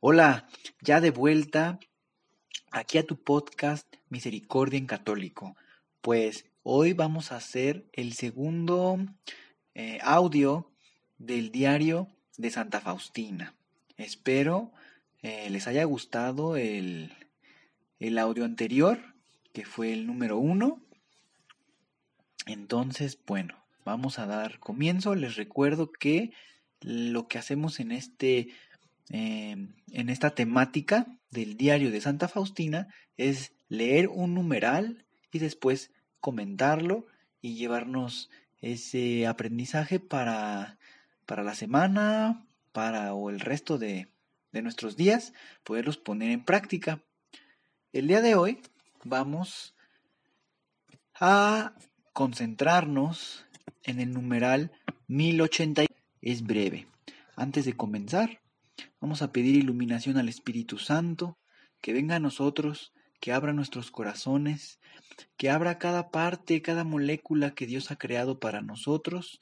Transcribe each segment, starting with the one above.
Hola, ya de vuelta aquí a tu podcast Misericordia en Católico. Pues hoy vamos a hacer el segundo eh, audio del diario de Santa Faustina. Espero eh, les haya gustado el, el audio anterior, que fue el número uno. Entonces, bueno, vamos a dar comienzo. Les recuerdo que lo que hacemos en este Em, en esta temática del diario de Santa Faustina es leer un numeral y después comentarlo y llevarnos ese aprendizaje para, para la semana, para o el resto de, de nuestros días, poderlos poner en práctica. El día de hoy vamos a concentrarnos en el numeral 1080. Es breve. Antes de comenzar, Vamos a pedir iluminación al Espíritu Santo, que venga a nosotros, que abra nuestros corazones, que abra cada parte, cada molécula que Dios ha creado para nosotros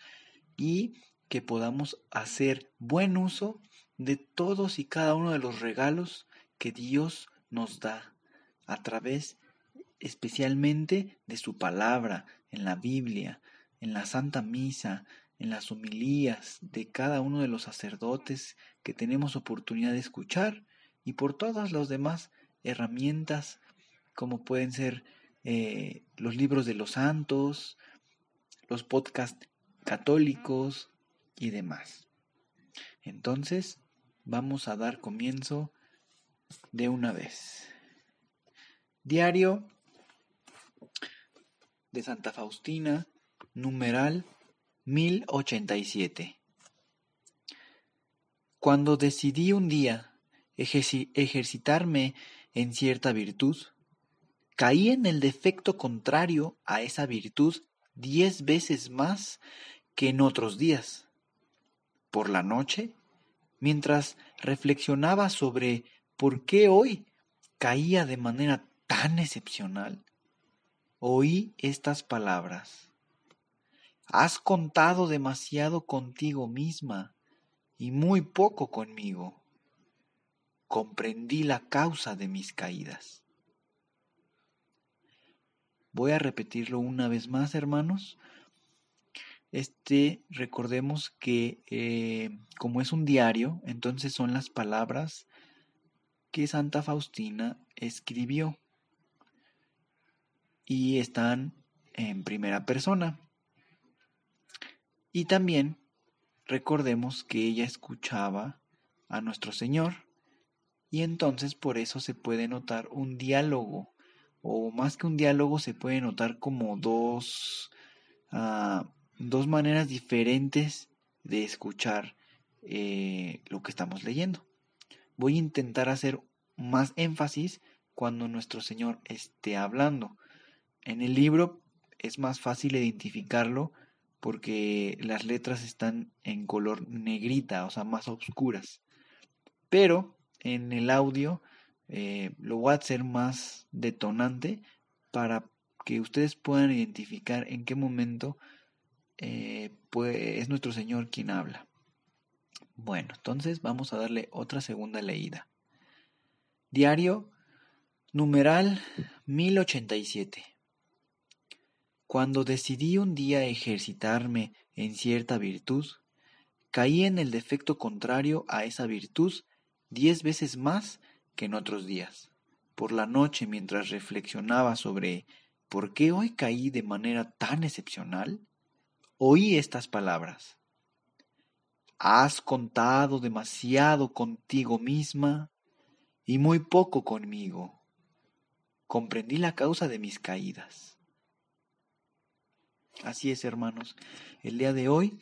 y que podamos hacer buen uso de todos y cada uno de los regalos que Dios nos da a través especialmente de su palabra en la Biblia, en la Santa Misa, en las homilías de cada uno de los sacerdotes que tenemos oportunidad de escuchar y por todas las demás herramientas como pueden ser eh, los libros de los santos, los podcasts católicos y demás. Entonces, vamos a dar comienzo de una vez. Diario de Santa Faustina, numeral 1087. Cuando decidí un día ejercitarme en cierta virtud, caí en el defecto contrario a esa virtud diez veces más que en otros días. Por la noche, mientras reflexionaba sobre por qué hoy caía de manera tan excepcional, oí estas palabras. Has contado demasiado contigo misma y muy poco conmigo. Comprendí la causa de mis caídas. Voy a repetirlo una vez más, hermanos. Este, recordemos que eh, como es un diario, entonces son las palabras que Santa Faustina escribió y están en primera persona. Y también recordemos que ella escuchaba a nuestro Señor y entonces por eso se puede notar un diálogo o más que un diálogo se puede notar como dos, ah, dos maneras diferentes de escuchar eh, lo que estamos leyendo. Voy a intentar hacer más énfasis cuando nuestro Señor esté hablando. En el libro es más fácil identificarlo porque las letras están en color negrita, o sea, más oscuras. Pero en el audio eh, lo voy a hacer más detonante para que ustedes puedan identificar en qué momento eh, es nuestro Señor quien habla. Bueno, entonces vamos a darle otra segunda leída. Diario numeral 1087. Cuando decidí un día ejercitarme en cierta virtud, caí en el defecto contrario a esa virtud diez veces más que en otros días. Por la noche, mientras reflexionaba sobre por qué hoy caí de manera tan excepcional, oí estas palabras. Has contado demasiado contigo misma y muy poco conmigo. Comprendí la causa de mis caídas. Así es, hermanos. El día de hoy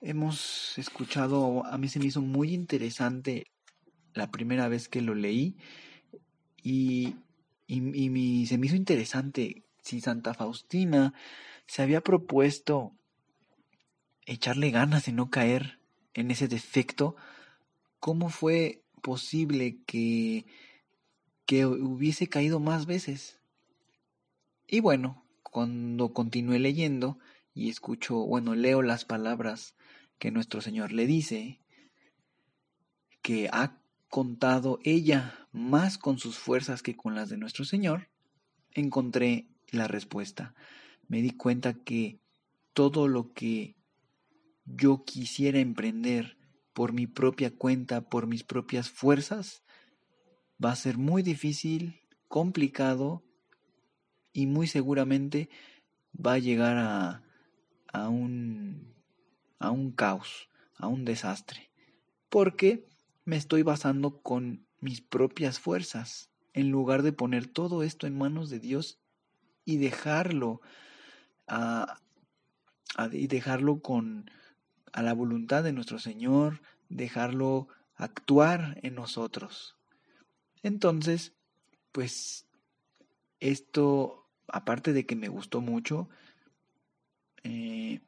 hemos escuchado, a mí se me hizo muy interesante la primera vez que lo leí y, y, se me hizo interesante si Santa Faustina se había propuesto echarle ganas y no caer en ese defecto, ¿cómo fue posible que, que hubiese caído más veces? Y bueno, cuando continué leyendo y escucho, bueno, leo las palabras que nuestro Señor le dice, que ha contado ella más con sus fuerzas que con las de nuestro Señor, encontré la respuesta. Me di cuenta que todo lo que yo quisiera emprender por mi propia cuenta, por mis propias fuerzas, va a ser muy difícil, complicado y muy seguramente va a llegar a, a un a un caos, a un desastre, porque me estoy basando con mis propias fuerzas, en lugar de poner todo esto en manos de Dios y dejarlo a, y dejarlo con a la voluntad de nuestro Señor, dejarlo actuar en nosotros. Entonces, pues esto, aparte de que me gustó mucho, eh,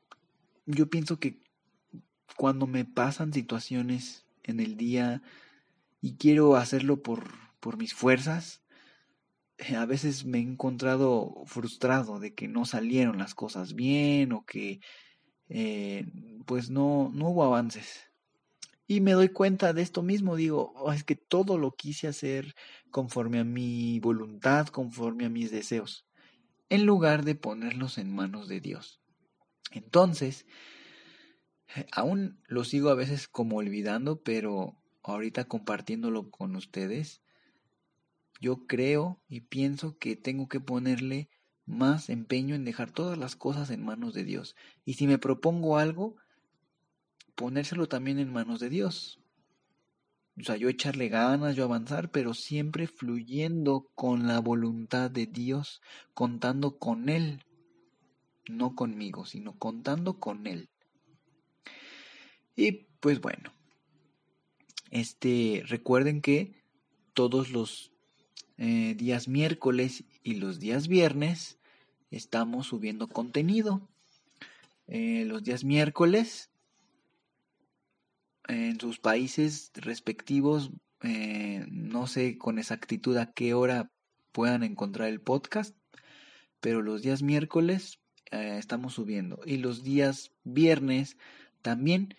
yo pienso que cuando me pasan situaciones en el día y quiero hacerlo por, por mis fuerzas, eh, a veces me he encontrado frustrado de que no salieron las cosas bien o que eh, pues no, no hubo avances. Y me doy cuenta de esto mismo, digo, oh, es que todo lo quise hacer conforme a mi voluntad, conforme a mis deseos, en lugar de ponerlos en manos de Dios. Entonces, eh, aún lo sigo a veces como olvidando, pero ahorita compartiéndolo con ustedes, yo creo y pienso que tengo que ponerle más empeño en dejar todas las cosas en manos de Dios. Y si me propongo algo, ponérselo también en manos de Dios. O sea, yo echarle ganas, yo avanzar, pero siempre fluyendo con la voluntad de Dios, contando con Él, no conmigo, sino contando con Él. Y pues bueno, este, recuerden que todos los eh, días miércoles y los días viernes estamos subiendo contenido. Eh, los días miércoles en sus países respectivos, eh, no sé con exactitud a qué hora puedan encontrar el podcast, pero los días miércoles eh, estamos subiendo. Y los días viernes también,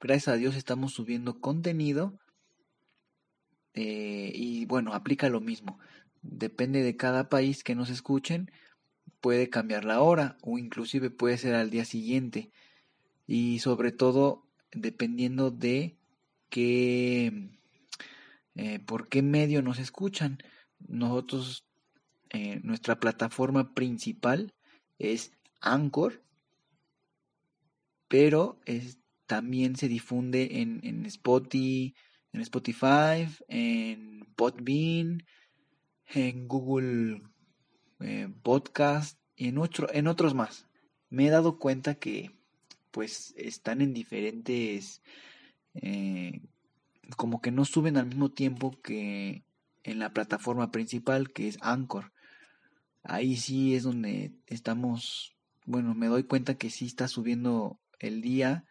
gracias a Dios, estamos subiendo contenido. Eh, y bueno, aplica lo mismo. Depende de cada país que nos escuchen, puede cambiar la hora o inclusive puede ser al día siguiente. Y sobre todo, dependiendo de qué, eh, por qué medio nos escuchan. Nosotros, nuestra plataforma principal es Anchor, pero también se difunde en, en, Spotify, en Spotify, en Podbean, en Google eh, Podcast y en, en otros más. Me he dado cuenta que pues están en diferentes eh, como que no suben al mismo tiempo que en la plataforma principal que es Anchor ahí sí es donde estamos, bueno, me doy cuenta que sí está subiendo el día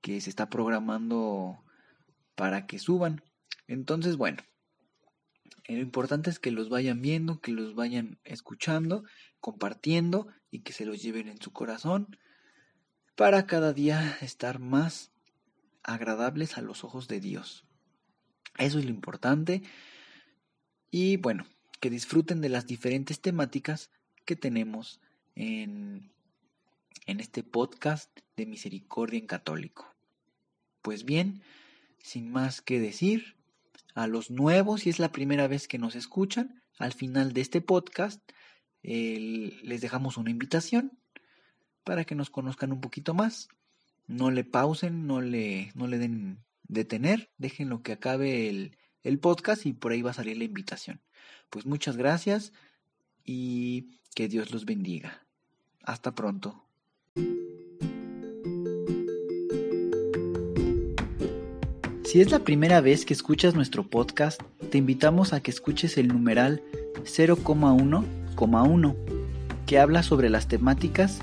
que se está programando para que suban. Entonces, bueno, lo importante es que los vayan viendo, que los vayan escuchando, compartiendo y que se los lleven en su corazón para cada día estar más agradables a los ojos de Dios. Eso es lo importante. Y bueno, que disfruten de las diferentes temáticas que tenemos en, en este podcast de Misericordia en Católico. Pues bien, sin más que decir, a los nuevos, si es la primera vez que nos escuchan, al final de este podcast les dejamos una invitación para que nos conozcan un poquito más. No le pausen, no le, no le den detener, dejen lo que acabe el, el podcast y por ahí va a salir la invitación. Pues muchas gracias y que Dios los bendiga. Hasta pronto. Si es la primera vez que escuchas nuestro podcast, te invitamos a que escuches el numeral 0,1,1, que habla sobre las temáticas